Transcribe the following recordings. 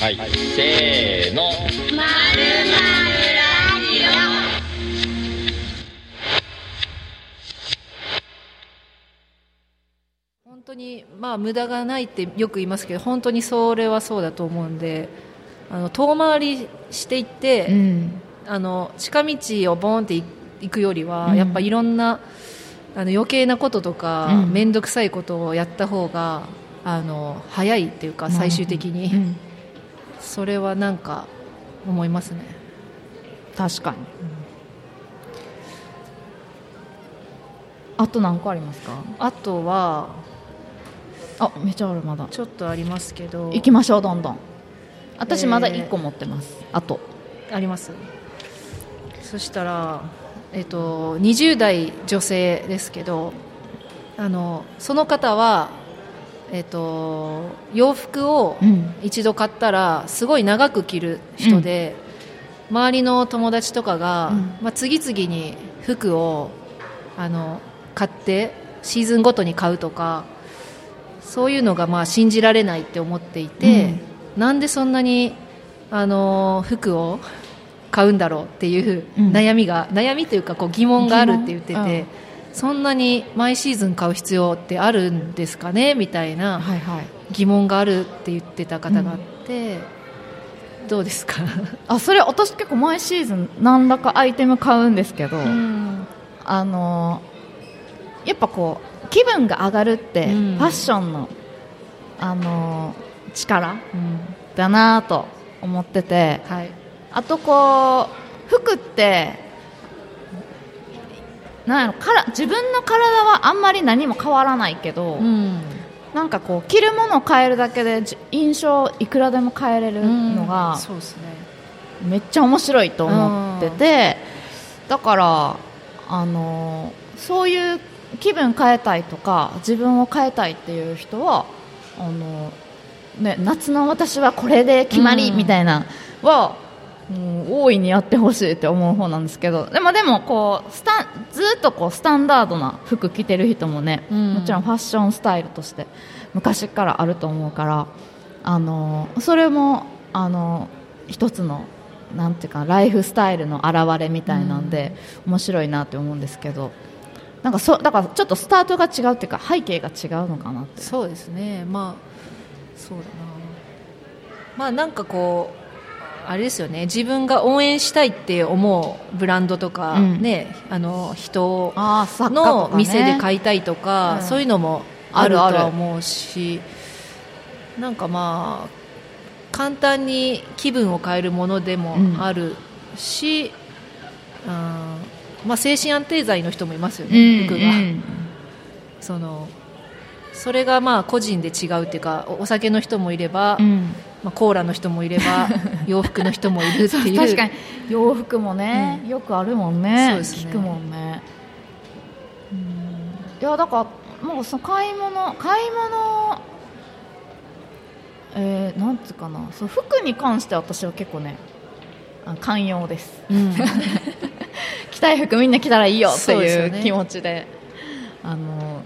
はい、せーの。まるラジ本当にまあ無駄がないってよく言いますけど本当にそれはそうだと思うんであの遠回りしていって、うん。あの近道をボーンって行くよりは、うん。やっぱいろんなあの余計なこととかうん。面倒、くさいことをやった方があの早いっていうか最終的に、うんそれはなんか思いますね。確かに、あと何個ありますか？あとはあめちゃあるまだ。ちょっとありますけど。行きましょうどんどん。私えー。まだ1個持ってます、あと。あります？そしたら、えっと、20代女性ですけどあのその方は、えっと、洋服をうん。一度買ったらすごい長く着る人で、周りの友達とかが、うん。まあ、次々に服をあの買ってシーズンごとに買うとかそういうのがまあ信じられないって思っていて、なんでそんなにあの服を買うんだろうっていううん。悩みが、悩みというかこう疑問があるって言ってて、そんなに毎シーズン買う必要ってあるんですかね？みたいな疑問があるって言ってた方があって、どうですか、あそれ私結構毎シーズン何らかアイテム買うんですけど、うん。あのーやっぱこう気分が上がるって、うん。ファッションの、あのー力うん。だなと思っててはい。あとこう服ってなんやろから自分の体はあんまり何も変わらないけど、うん。なんかこう着るものを変えるだけでじ印象いくらでも変えれるのが、そうですね。めっちゃ面白いと思っててだからあのそういう気分変えたいとか自分を変えたいっていう人はあの、ね、夏の私はこれで決まりうん。みたいなは、もう大いにやってほしいって思う方なんですけど。でもでもこうスタンずっとこうスタンダードな服着てる人もね、うん。もちろんファッションスタイルとして昔からあると思うからあのそれもあの一つのなんていうかライフスタイルの表れみたいなんで、面白いなって思うんですけど。なんかそだからちょっとスタートが違うっていうか背景が違うのかなって。そうですね。まあそうだな。まあなんかこうあれですよね。自分が応援したいって思うブランドとか、うん。ねあの人の店でい買いたいとか、うん。そういうのもあるとは思うしなんかまあ簡単に気分を変えるものでもあるし、うんまあ、精神安定剤の人もいますよね、服が。そのそれがまあ個人で違うっていうかおお酒の人もいれば、うんまあ、コーラの人もいれば 洋服の人もいるっていう。確かに。洋服もね、よくあるもんねそうですね。聞くもんね。いやだからもうその買い物買い物えー、なんつうかな。そう服に関しては私は結構ねあ寛容です。うん。着たい服みんな着たらいいよっていう気持ちで。あの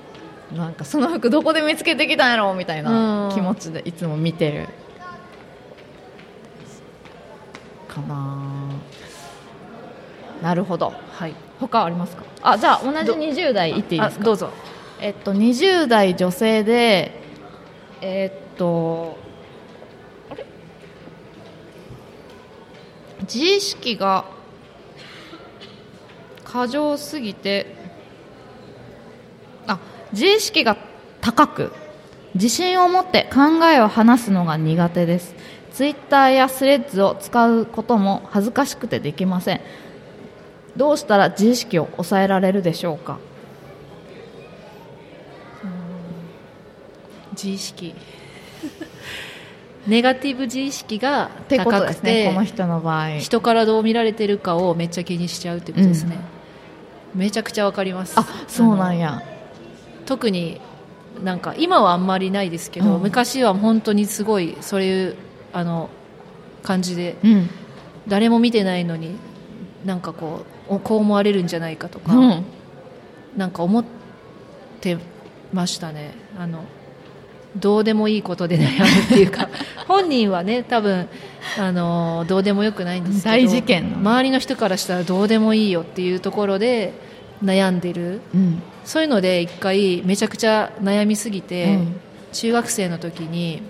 なんかその服どこで見つけてきたんやろみたいなうん。気持ちでいつも見てるかな。なるほど。はい。他ありますか？あじゃあ同じど20代いっていいですか？あどうぞ。えっと20代女性でえっとあれ？自意識が過剰すぎてあ自意識が高く自信を持って考えを話すのが苦手ですツイッターやスレッズを使うことも恥ずかしくてできません。どうしたら自意識を抑えられるでしょうか？自意識。ネガティブ自意識が高くですねてこの人の場合。人からどう見られてるかをめっちゃ気にしちゃうってことですね、めちゃくちゃわかります。あそうなんや。特になんか今はあんまりないですけど、うん。昔は本当にすごいそういうあの感じでうん。誰も見てないのになんかこうおこう思われるんじゃないかとか、うん。なんか思ってましたね。あのどうでもいいことで悩むっていうか 本人はね多分あのどうでもよくないんですけど大事件。周りの人からしたらどうでもいいよっていうところで悩んでる。うん。そういうので一回めちゃくちゃ悩みすぎて、うん。中学生の時に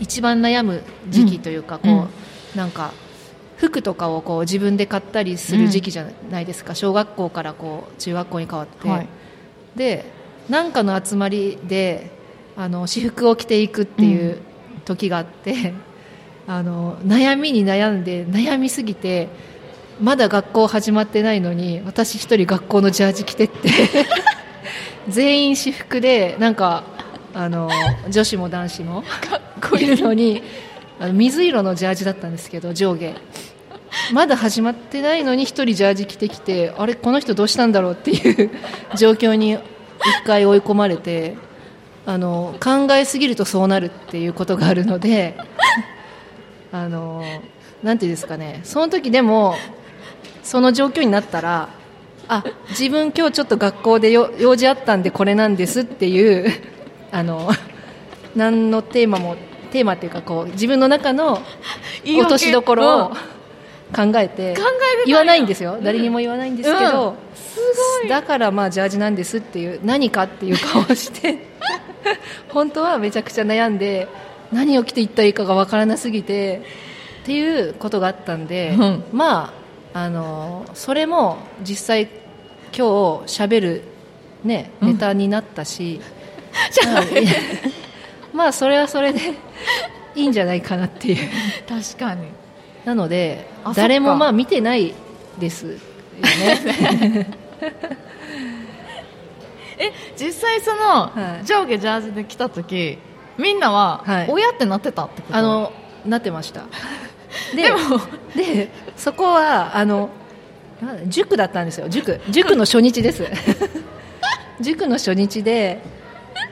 一番悩む時期というか、うん。こうなんか服とかをこう自分で買ったりする時期じゃないですか、小学校からこう中学校に変わって、はい。でなんかの集まりであの私服を着ていくっていう時があって、あの悩みに悩んで悩みすぎてまだ学校始まってないのに私一人学校のジャージ着てって 全員私服でなんかあの女子も男子も いるのにあの水色のジャージだったんですけど上下。まだ始まってないのに一人ジャージ着てきてあれこの人どうしたんだろうっていう状況に一回追い込まれてあの考えすぎるとそうなるっていうことがあるのであのなんていうんですかね。その時でもその状況になったらあ自分今日ちょっと学校でよ用事あったんでこれなんですっていうあの 何のテーマもテーマっていうかこう自分の中の 落としどころを考えて言わないんですよ。誰にも言わないんですけど、だからまあジャージなんですっていう何かっていう顔をして 本当はめちゃくちゃ悩んで何を着ていったらいいかがわからなすぎてっていうことがあったんで、うん。まああのそれも実際今日しゃべるねネタになったし、はい まあそれはそれでいいんじゃないかなっていう。確かに。なので誰もまあ見てないですよね。え実際その、はい。上下ジャージで来た時みんなは、はい。親ってなってたってこと？あのなってました。ででもでそこはあの塾だったんですよ。塾。塾の初日です。塾の初日で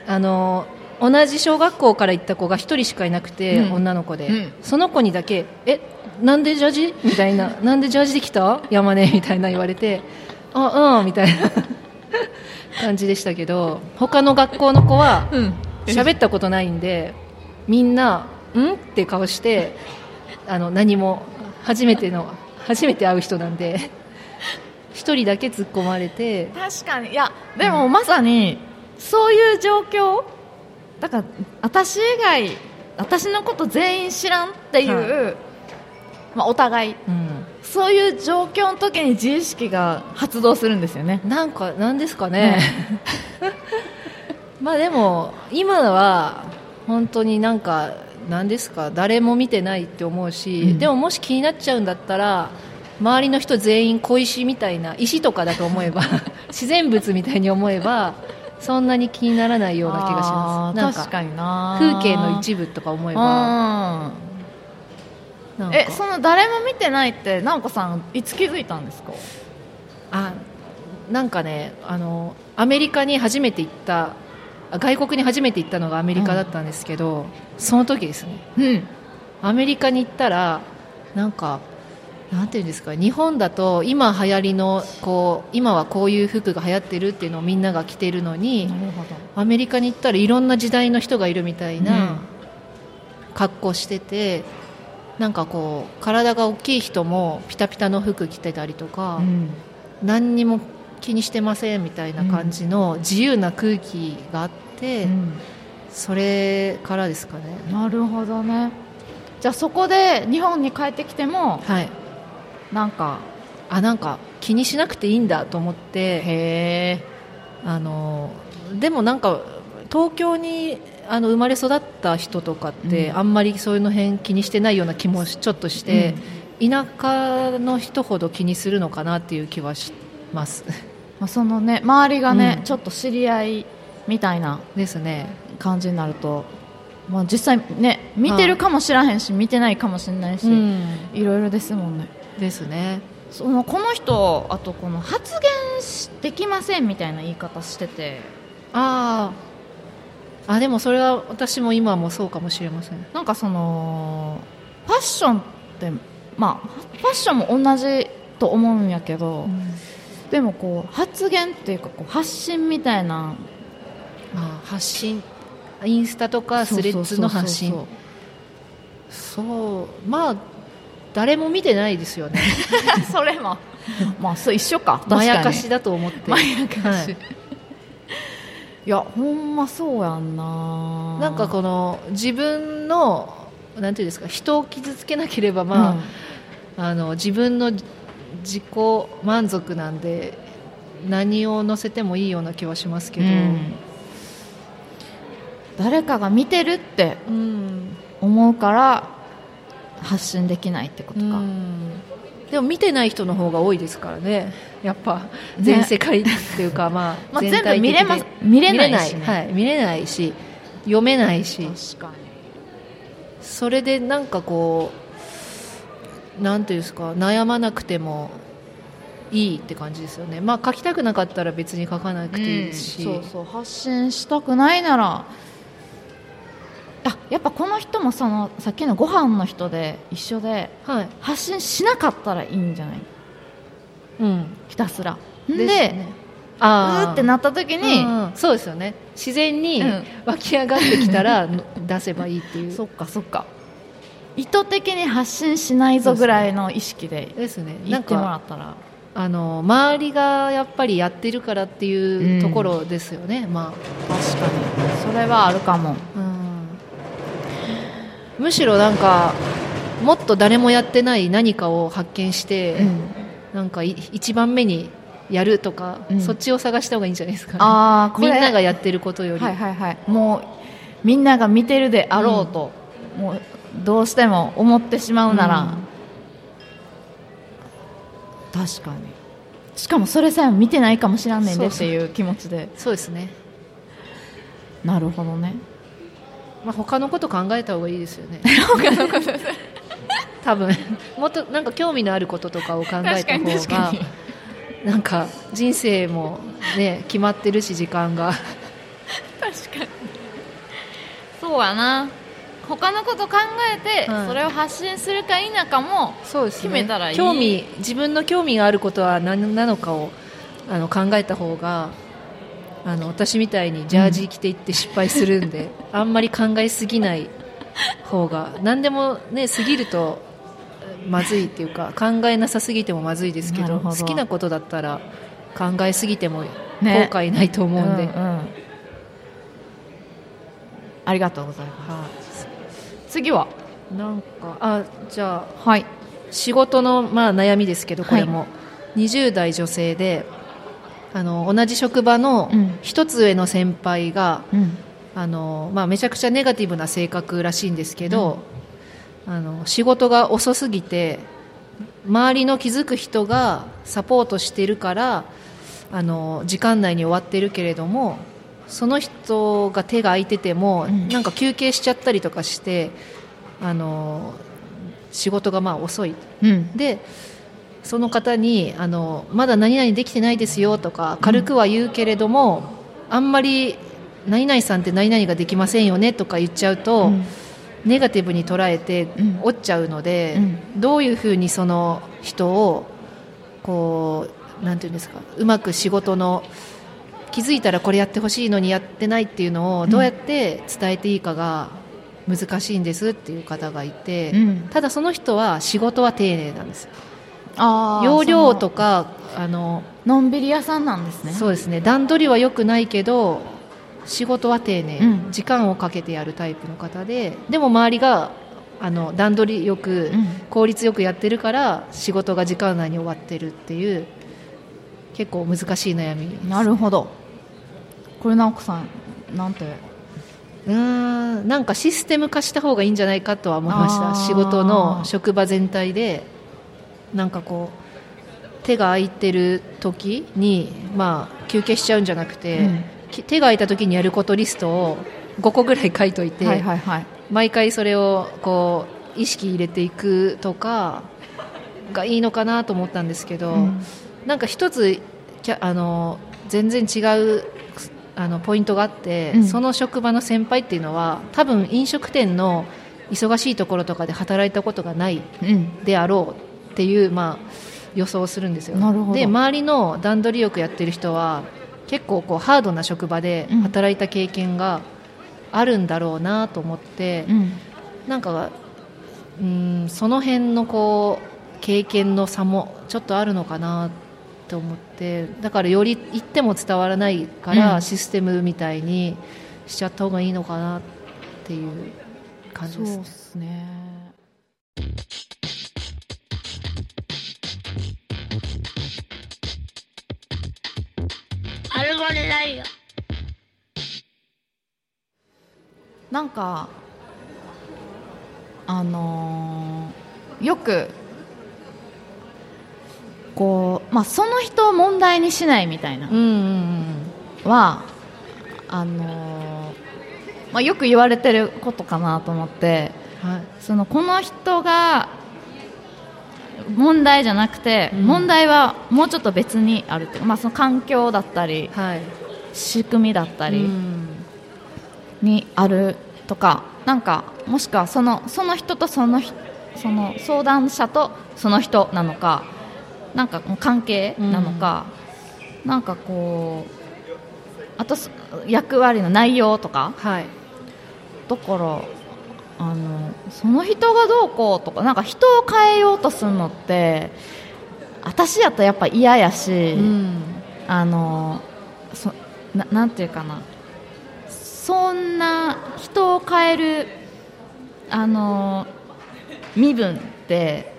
あの同じ小学校から行った子が1人しかいなくて、うん。女の子で、うん。その子にだけえなんでジャージ？みたいな。なんでジャージで来た？山根？みたいな言われてあうんみたいな。感じでしたけど他の学校の子はうん。喋ったことないんでみんな「ん?」って顔してあの何も初めての初めて会う人なんで一人だけ突っ込まれて。確かに。いやでもまさにそういう状況？だから私以外私のこと全員知らんっていう、はまあ、お互い。うん。そういう状況の時に自意識が発動するんですよね。なんかなんですかね、まあでも今は本当になんかなんですか誰も見てないって思うし、うん。でももし気になっちゃうんだったら周りの人全員小石みたいな石とかだと思えば 自然物みたいに思えばそんなに気にならないような気がします。確かにな。風景の一部とか思えば。えその誰も見てないって直子さんいつ気づいたんですか？あなんかねあのアメリカに初めて行ったあ外国に初めて行ったのがアメリカだったんですけど、その時ですね。うん。アメリカに行ったらなんかなんていうんですか日本だと今流行りのこう今はこういう服が流行ってるっていうのをみんなが着てるのにアメリカに行ったらいろんな時代の人がいるみたいうん。な格好してて、なんかこう体が大きい人もピタピタの服着てたりとか、うん。何にも気にしてませんみたいな感じの自由な空気があって、うん。それからですかね。なるほどね。じゃあそこで日本に帰ってきてもはいなんかあなんか気にしなくていいんだと思ってあのでもなんか東京にあの生まれ育った人とかって、うん。あんまりそういうの辺気にしてないような気もちょっとして、田舎の人ほど気にするのかなっていう気はします。まあ、そのね周りがね、うん。ちょっと知り合いみたいなですね。感じになると、まあ、実際ね見てるかもしらへんし、見てないかもしれないし、うん。いろいろですもんねですね。そのこの人あとこの発言しできませんみたいな言い方してて。あああでもそれは私も今もそうかもしれません。なんかそのファッションってまあファッションも同じと思うんやけど、でもこう発言っていうかこう発信みたいな。あ発信。インスタとかスレッズの発信。そう。そうまあ誰も見てないですよね。それも。まあそう一緒か。まやかしだと思って。まやかし、はい。い、やほんまそうやんな。なんかこの自分のなんていうんですか人を傷つけなければまあ、あの自分の自己満足なんで何を載せてもいいような気はしますけど、うん。誰かが見てるってうん。思うから発信できないってことか、うん。でも見てない人の方が多いですからね。やっぱ全世界っていうか、まあ まあ全部見れます。見れないしねはい、見れないし読めないし。それでなんかこうなんていうんですか悩まなくてもいいって感じですよね。まあ書きたくなかったら別に書かなくていいですし、そうそう。発信したくないならあやっぱこの人もそのさっきのご飯の人で一緒ではい。発信しなかったらいいんじゃない？うん。ひたすら。でですね。うあー。ってなった時に、うんうん。そうですよね。自然にうん。湧き上がってきたら 出せばいいっていう。そっかそっか。意図的に発信しないぞぐらいの意識でですね。言ってもらったら。あの周りがやっぱりやってるからっていうところですよね、ま確かに。それはあるかも。あ、うん、むしろなんかもっと誰もやってない何かを発見して、なんかい一番目にやるとか、うん。そっちを探した方がいいんじゃないですか、ね、ああこれ。みんながやってることより、はいはいはい。もうみんなが見てるであろうと、もうどうしても思ってしまうなら、うん。確かに。しかもそれさえも見てないかもしらんねんでっていう気持ちで。そうですね、なるほどねまあ、他のこと考えた方がいいですよね。多分。もっとなんか興味のあることとかを考えた方がなんか人生もね決まってるし時間が。確かに。そうやな。他のこと考えて、はいそれを発信するか否かもそうですね。決めたらいい。興味自分の興味があることは何なのかをあの考えた方があの私みたいにジャージ着ていって失敗するんで、あんまり考えすぎない方が何でもね過ぎるとまずいっていうか考えなさすぎてもまずいですけど好きなことだったら考えすぎても後ね悔ないと思うんで、んん。ありがとうございます。次は？なんかあじゃあはい。仕事の、まあ、悩みですけどこれも、20代女性であの同じ職場のうん。一つ上の先輩が、うん。あのまあ、めちゃくちゃネガティブな性格らしいんですけど、あの仕事が遅すぎて周りの気づく人がサポートしてるからあの時間内に終わってるけれどもその人が手が空いてても、うん。なんか休憩しちゃったりとかしてあの仕事がまあ遅い。うん。でその方にあのまだ何々できてないですよとか軽くは言うけれども、あんまり何々さんって何々ができませんよねとか言っちゃうと、うん。ネガティブに捉えてうん。折っちゃうので、うん。どういうふうにその人をこうなんていうんですかうまく仕事の気づいたらこれやってほしいのにやってないっていうのをどうやって伝えていいかが難しいんですっていう方がいて、うん。ただその人は仕事は丁寧なんですよ容量とそかあのののんびり屋さんなんですね。そうですね。段取りは良くないけど仕事は丁寧、うん。時間をかけてやるタイプの方ででも周りがあの段取りよく、うん。効率よくやってるから仕事が時間内に終わってるっていう結構難しい悩みなるほど。これ直子さんなんて？うーんなんかシステム化した方がいいんじゃないかとは思いました。仕事の職場全体でなんかこう手が空いてる時に、まあ、休憩しちゃうんじゃなくて、うん。き手が空いた時にやることリストを5個ぐらい書いといて、はいはいはい。毎回それをこう意識入れていくとかがいいのかなと思ったんですけど、うん。なんか一つあの全然違うあのポイントがあって、うん。その職場の先輩っていうのは多分飲食店の忙しいところとかで働いたことがないうん。であろうっていう、まあ、予想をするんですよ。で周りの段取りよくやってる人は結構こうハードな職場でうん。働いた経験があるんだろうなと思って、うん。なんかうんその辺のこう経験の差もちょっとあるのかなと思ってだからより言っても伝わらないから、うん。システムみたいにしちゃった方がいいのかなっていう感じですね。すねアルバルラジなんかあのーよくこう、まあ、その人を問題にしないみたいな。うんうんはあのーまあ、よく言われてることかなと思って。うんはい。そのこの人が問題じゃなくて、うん。問題はもうちょっと別にあるっていうか、まあ、その環境だったりはい。仕組みだったりうん。にあるとか、なんかもしくはそのその人とその人その相談者とその人なのかなんか関係なのか、なんかこうあとす役割の内容とかはい。だからあのその人がどうこうとかなんか人を変えようとするのって私やったらやっぱ嫌やし、うん。あのそななんていうかな。そんな人を変えるあの身分って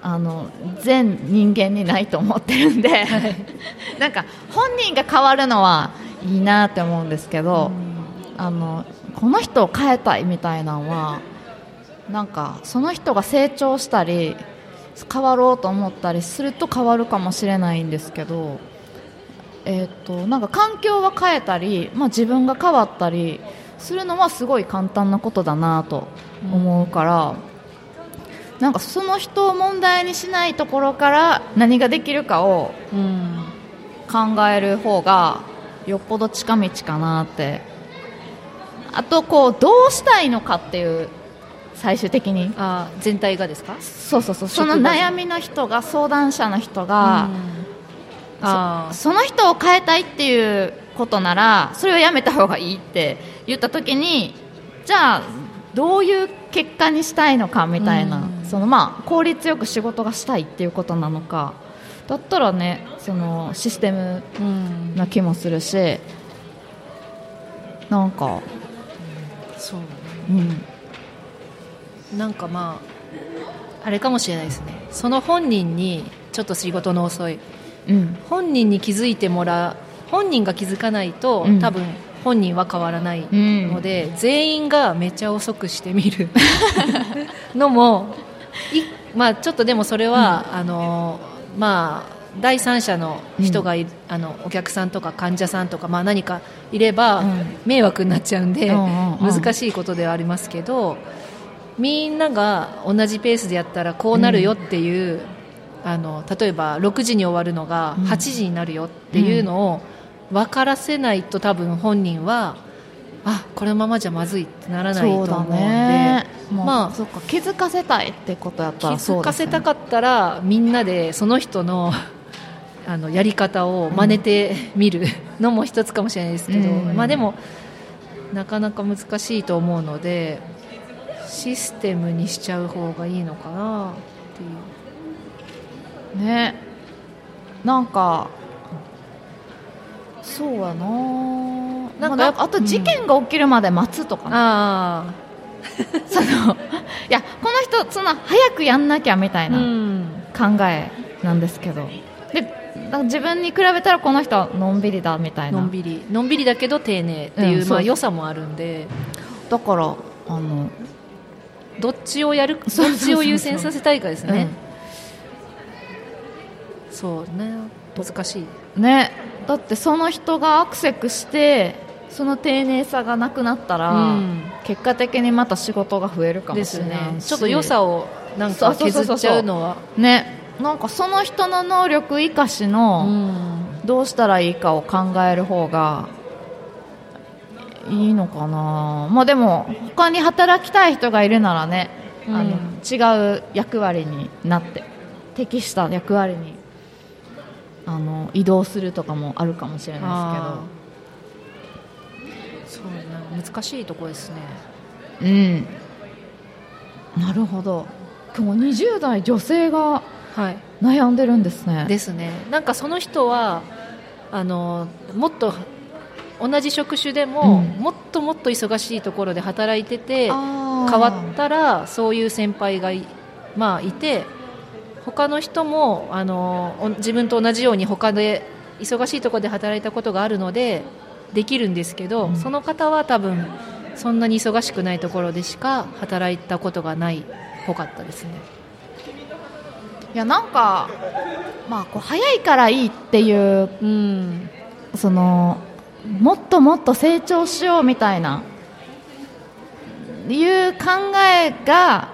あの全人間にないと思ってるんで、なんか本人が変わるのはいいなって思うんですけど、あのこの人を変えたいみたいなのはなんかその人が成長したり変わろうと思ったりすると変わるかもしれないんですけど、えー、となんか環境は変えたり、まあ、自分が変わったりするのはすごい簡単なことだなと思うから、なんかその人を問題にしないところから何ができるかをうん。考える方がよっぽど近道かなってあとこうどうしたいのかっていう最終的に。あ全体がですか？そうそうそう。その悩みの人が相談者の人が、あそその人を変えたいっていうことならそれをやめた方がいいって言った時にじゃあどういう結果にしたいのかみたいな、うん。そのまあ効率よく仕事がしたいっていうことなのか。だったらねそのシステムうんな気もするしなんか、そううん、なんかまああれかもしれないですね。その本人にちょっと仕事の遅い。うん、本人に気づいてもらう本人が気づかないと、うん。多分本人は変わらないうん。ので、全員がめっちゃ遅くしてみる。のもい、まあ、ちょっとでもそれは、あのまあ、第三者の人がい、あのお客さんとか患者さんとか、まあ、何かいれば、うん。迷惑になっちゃうんで、うんうんうん。難しいことではありますけどみんなが同じペースでやったらこうなるよっていう、あの例えば6時に終わるのがうん。8時になるよっていうのを分からせないと多分本人はあこのままじゃまずいってならないと思うんで。ね。まあそっか気づかせたいってことやっ気たらそうづかせたかったらみんなでその人のあのやり方を真似てみるのも一つかもしれないですけど、うん。まあ、でもなかなか難しいと思うのでシステムにしちゃう方がいいのかなっていう。ね。なんかそうやな。なんかまああと事件が起きるまで待つとかね、あ そのいやこの人そんな早くやんなきゃみたいあ、なうん、考えなんですけど、でだから自分に比べたらこの人はのんびりだみたいな。のんびり。のんびりだけど丁寧っていう,、うん。まあ、良さもあるんで。だからあのどっちをやるどっちを優先させたいかですね、そうね難しいうん。ね。だってその人がアクセクしてその丁寧さがなくなったら、うん。結果的にまた仕事が増えるかもしれないし。ね。ちょっと良さをなんか削っちゃうのは。ねなんかその人の能力生かしの、うん。どうしたらいいかを考える方がいいのかな、まあ、でも他に働きたい人がいるならね、あのうん違う役割になって適した役割にあの移動するとかもあるかもしれないあー。そうね難しいところですね。ですけど、うん、なるほど。今日20代女性がはい。悩んでるんですね。ですね。なんかその人はあのもっと同じ職種でも、うん。もっともっと忙しいところで働いてて変変わったらそういう先輩がい,、まあ、いて他の人もあのお自分と同じように他で忙しいところで働いたことがあるのでできるんですけど、うん。その方は多分そんなに忙しくないところでしか働いたことがないっぽかったですね。いやなんかまあこう早いからいいっていううんそのもっともっと成長しようみたいないう考えが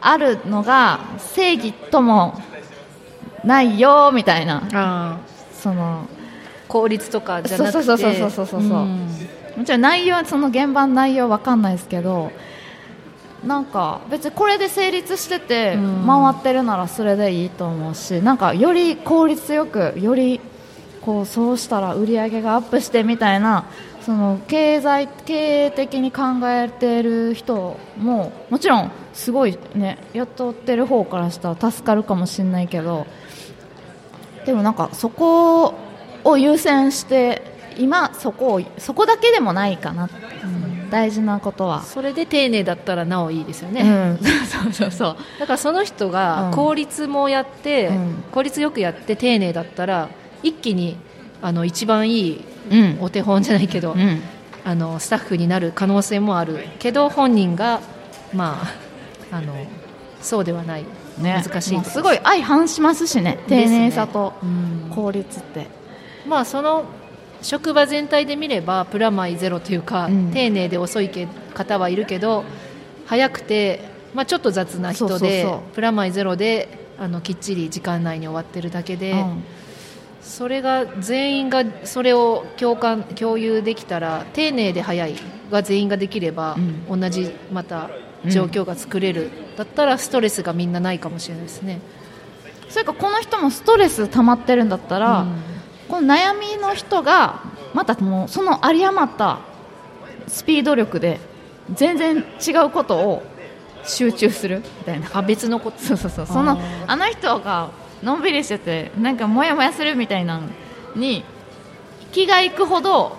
あるのが正義ともないよみたいな。あその効率とかじゃなくて。そうそうそうそうそうそうそう。ん。もちろん内容はその現場の内容わかんないですけどなんか別にこれで成立しててうん。回ってるならそれでいいと思うしなんかより効率よくよりこうそうしたら売り上げがアップしてみたいなその経済経営的に考えてる人ももちろんすごいね雇ってる方からしたら助かるかもしれないけどでもなんかそこを優先して今そこをそこだけでもないかな、大事なことは。それで丁寧だったらなおいいですよね、うん、そうそうそう。だからその人うがん。効率もやって、うん。効率よくやって丁寧だったら一気にあの一番いいうん。お手本じゃないけど、うん。あのスタッフになる可能性もある。けど本人が、まあ、あのそうではない、ね、難しいす。ごい相反しますしね。丁寧さとうん。効率って、まあ、その職場全体で見ればプラマイゼロというか、うん。丁寧で遅いけ方はいるけど早くて、まあ、ちょっと雑な人でプラマイゼロであのきっちり時間内に終わってるだけで、うん。それが全員がそれを共感共有できたら丁寧で早いが全員ができれば、同じまた状況が作れる、だったらストレスがみんなないかもしれないですね。それかこの人もストレス溜まってるんだったら、うんこの悩みの人がまたもうその有り余ったスピード力で全然違うことを集中するみたいな。あ別のこと。そうそうそう。そのあの人がのんびりしててなんかモヤモヤするみたいなのに気がいくほど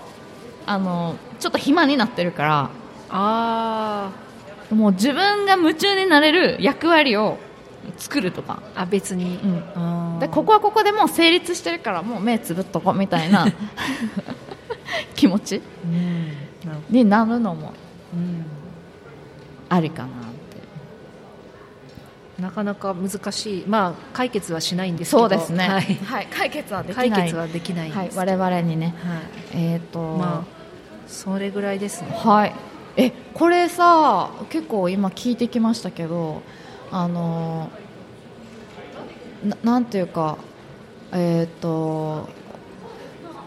あのちょっと暇になってるからあもう自分が夢中になれる役割を作るとか、ーあ別に、うん。でここはここでもう成立してるからもう目つぶっとこうみたいな。気持ち？うん。なになるのもどうん。ありかなって。なかなか難しい、まあ、解決はしないんですけど。そうですね、はい。はい、解決はできない。解決はできないんはい、です、我々にね。はい。えっ、と、まあ、それぐらいですね。はい。えこれさ結構今聞いてきましたけどあのななんていうかえっ、と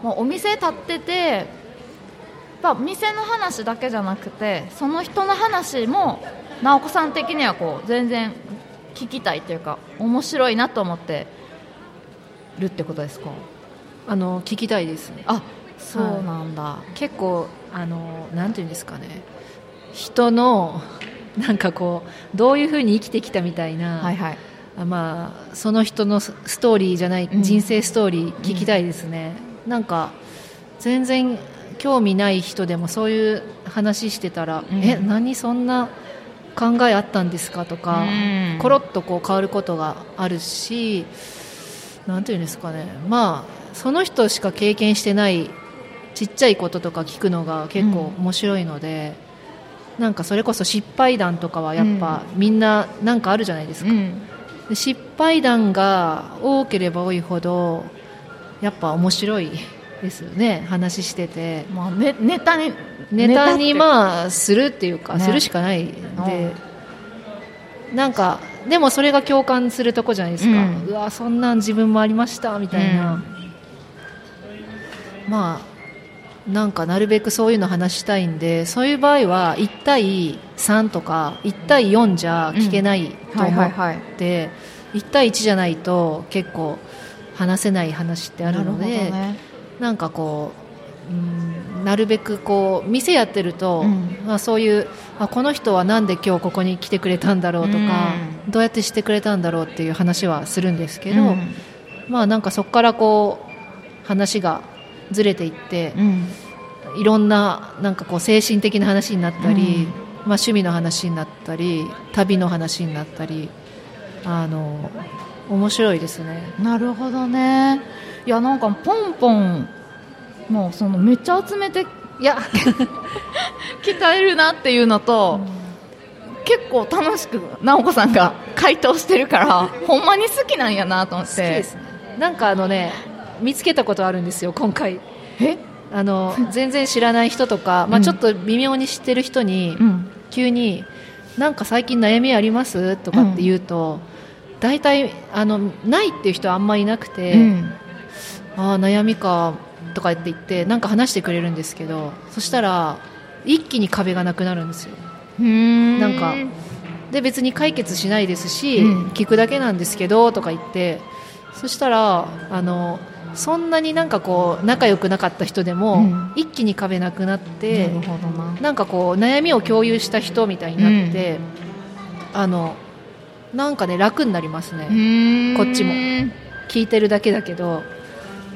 お店立っててやっぱ店の話だけじゃなくてその人の話も直子さん的にはこう全然聞きたいというか面白いなと思ってるってことですか？あの聞きたいですね。あそうなんだ、結構あのなんていうんですかね。人の なんかこうどういうふうに生きてきたみたいな、はいはい。あまあ、その人のスストーリーじゃない、うん。人生ストーリー聞きたいですね、なんか全然興味ない人でもそういう話してたら、うん。え何そんな考えあったんですかとか、うん。コロッとこう変わることがあるしなんていうんですかね。まあその人しか経験してないちっちゃいこととか聞くのが結構面白いので、なんかそれこそ失敗談とかはやっぱ、みんななんかあるじゃないですか、うん。で失敗談が多ければ多いほどやっぱ面白いですよね。話してて。まあ、ね、ネタにネタにあまあするっていうか、ね。するしかないで、なんかでもそれが共感するとこじゃないですか、ううんわそんなん自分もありましたみたいな、まあなんかなるべくそういうの話したいんでそういう場合は1対3とか1対4じゃ聞けないと思っはいて、1対1じゃないと結構話せない話ってあるので、なんかこう、うん、なるべくこう店やってると、うん。まあ、そういうあこの人はなんで今日ここに来てくれたんだろうとか、どうやってしてくれたんだろうっていう話はするんですけど、うん。まあなんかそこからこう話がずれていって、うん。いろんななんかこう精神的な話になったり、まあ、趣味の話になったり旅の話になったりあの面白いですね。なるほどね。いやなんかポンポンもうそのめっちゃ集めていや。鍛えるなっていうのと、結構楽しく直子さんが回答してるからほんまに好きなんやなと思って。好きですね。なんかあのね見つけたことあるんですよ今回。え？あの全然知らない人とか、まあ、うんちょっと微妙に知ってる人に、うん。急に「なんか最近悩みあります?」とかって言うと、大体あのないっていう人はあんまりいなくて、うん。ああ悩みかとかって言ってなんか話してくれるんですけどそしたら一気に壁がなくなるんですよ。ななんかで別に解決しないですし、うん。聞くだけなんですけどとか言ってそしたらあのそんなになんかこう仲良くなかった人でも、うん。一気に壁なくなってなんかこう悩みを共有した人みたいになって、あのなんかね楽になりますね、こっちも。聞いてるだけだけど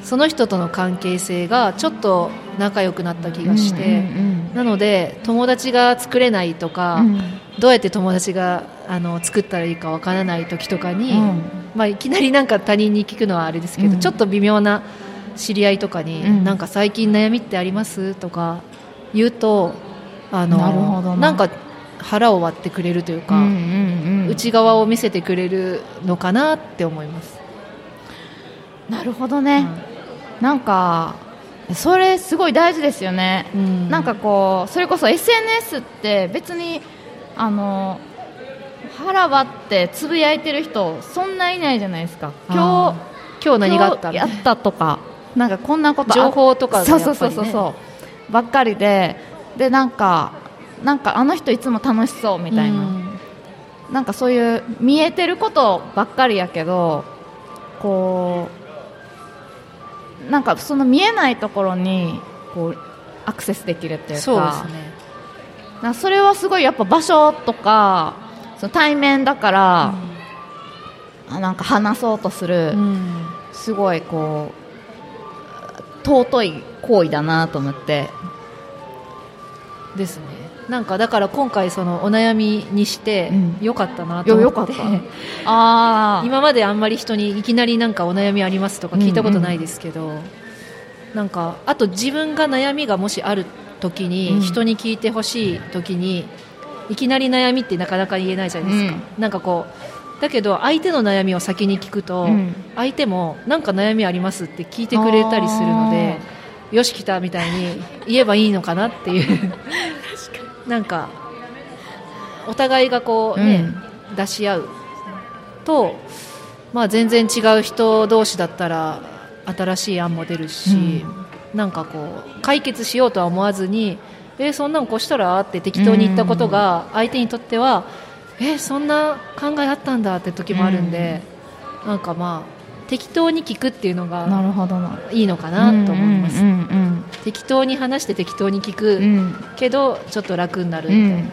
その人との関係性がちょっと仲良くなった気がして、うん。なので友達が作れないとか、うんどうやって友達があの作ったらいいかわからない時とかに、うん。まあ、いきなりなんか他人に聞くのはあれですけど、うん。ちょっと微妙な知り合いとかに、うん。なんか最近悩みってあります？とか言うとあのなるほどな。んか腹を割ってくれるというか、うんうんうん。内側を見せてくれるのかなって思います。なるほどね、なんかそれすごい大事ですよね、うん。なんかこうそれこそ SNS って別にあの腹割ってつぶやいてる人そんないないじゃないですか。今あ今日日何があったやったとかなんかこんなことあ情報とかそうそうそうそう。ばっかりで。でなんかなんかあの人いつも楽しそうみたいな、うん。なんかそういう見えてることばっかりやけどこうなんかその見えないところにこうアクセスできるっていうか。そうですねなそれはすごいやっぱ場所とかその対面だから、あなんか話そうとする、うん。すごいこう尊い行為だなと思って。ですね。なんかだから今回そのお悩みにしてうん。よかったなと思って、よよかっ あ今まであんまり人にいきなりなんかお悩みありますとか聞いたことないですけど、なんかあと自分が悩みがもしある時うんに人に聞いてほしい時にいきなり悩みってなかなか言えないじゃないですか、なんかこうだけど相手の悩みを先に聞くと、うん。相手もなんか悩みありますって聞いてくれたりするのでよし来たみたいに 言えばいいのかなっていう。なんかお互いがこうね、出し合うと、まあ、全然違う人同士だったら新しい案も出るし、なんかこう解決しようとは思わずにえーそんなんこうしたらって適当に言ったことが相手にとってはえーそんな考えあったんだって時もあるんで、なんかまあ適当に聞くっていうのながるほどな。いいのかなと思います、うんうん適当に話して適当に聞く、うん。うんけどちょっと楽になるうみたいな、ん。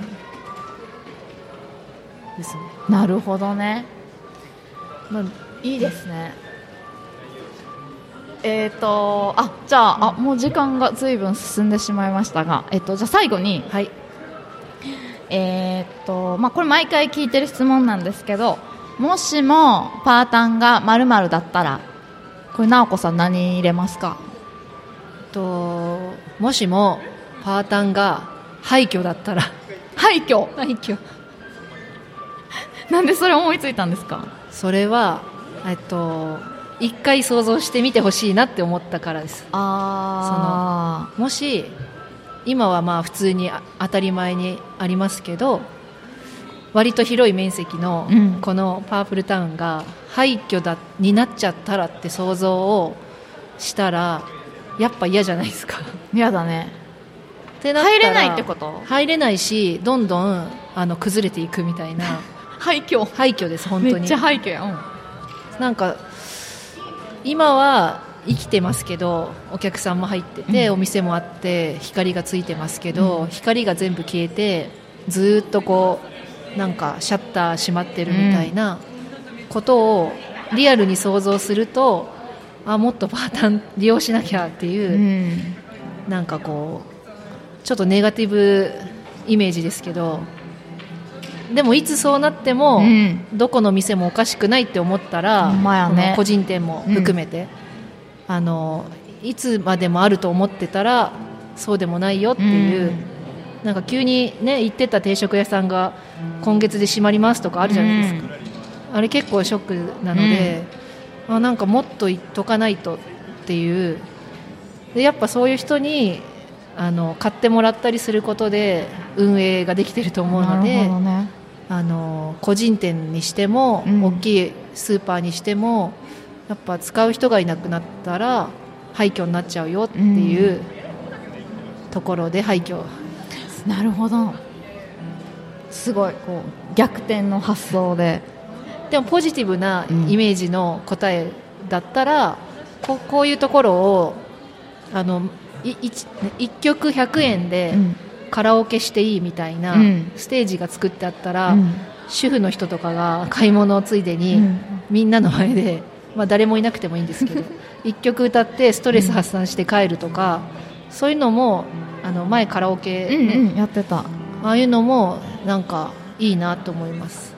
ですね、なるほどね。まあ、いいですねえっ、とあじゃああもう時間がずいぶん進んでしまいましたが、えっとじゃあ最後にはい。えっ、とまあこれ毎回聞いてる質問なんですけどもしもパータンがまるだったらこれ直子さん何入れますか？ともしもパータンが廃墟だったら廃墟？廃墟。なんでそれ思いついたんですか？それはえっと一回想像してみてほしいなって思ったからです。あもし今はまあ普通にあ当たり前にありますけど割と広い面積のうん。このパープルタウンが廃墟だになっちゃったらって想像をしたらやっぱ嫌じゃないですか。嫌だね。ってなっ入れないってこと？入れないしどんどんあの崩れていくみたいな。廃墟。廃墟です本当に。めっちゃ廃墟やん。なんか今は生きてますけどお客さんも入ってて、うん。お店もあって光がついてますけど、光が全部消えてずーっとこうなんかシャッター閉まってるみたいなことをリアルに想像するとあもっとパーターン利用しなきゃっていうう、ん。なんかこうちょっとネガティブイメージですけどでもいつそうなっても、うん。どこの店もおかしくないって思ったら、ね。個人店も含めて、あのいつまでもあると思ってたらそうでもないよっていう、なんか急にね行ってた定食屋さんが今月で閉まりますとかあるじゃないですか、あれ結構ショックなので、あなんかもっと言っとかないとっていう。でやっぱそういう人にあの買ってもらったりすることで運営ができてると思うのなるでほどねあの個人店にしても、うん。大きいスーパーにしてもやっぱ使う人がいなくなったら廃墟になっちゃうよっていうところで廃墟。なるほど。すごいこう逆転の発想で。でもポジティブなうん。イメージの答えだったら、ここういうところをあのい一一曲100円でうんカラオケしていいみたいなうん。ステージが作ってあったら、うん。主婦の人とかが 買い物をついでに、うん。みんなの前で、まあ、誰もいなくてもいいんですけど一曲歌ってストレス発散して帰るとか、そういうのもあの前カラオケ、うんねうんやってた。ああいうのもなんかいいなと思います。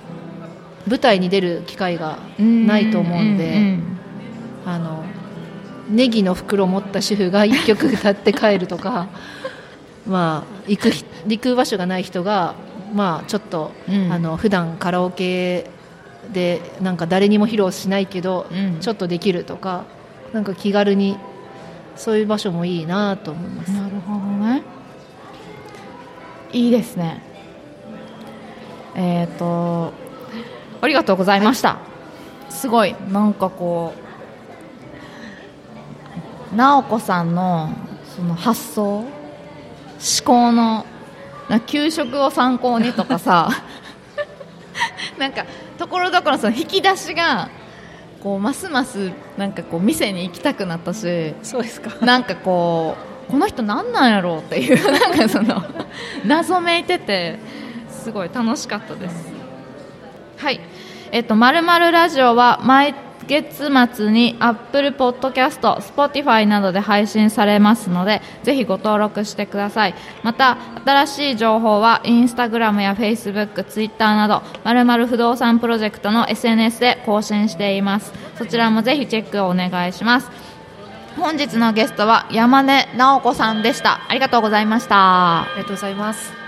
舞台に出る機会がないと思うんで、うん。あのネギの袋持った主婦が一曲歌って帰るとかまあ行く行く場所がない人がまあちょっと、うん。あの普段カラオケでなんか誰にも披露しないけど、うん。ちょっとできるとかなんか気軽にそういう場所もいいなと思います。なるほどね。いいですね。えっ、とありがとうございました、すごいなんかこう直子さんのその発想思考のな給食を参考にとかさ なんかところどころその引き出しがこうますますなんかこう店に行きたくなったしそうですか。なんかこうこの人なんなんやろうっていう なんかその謎めいててすごい楽しかったです。はい。えっとまるまるラジオは毎月末に Apple Podcast、Spotify などで配信されますのでぜひご登録してください。また新しい情報は Instagram や Facebook、Twitter などまるまる不動産プロジェクトの SNS で更新しています。そちらもぜひチェックをお願いします。本日のゲストは山根直子さんでした。ありがとうございました。ありがとうございます。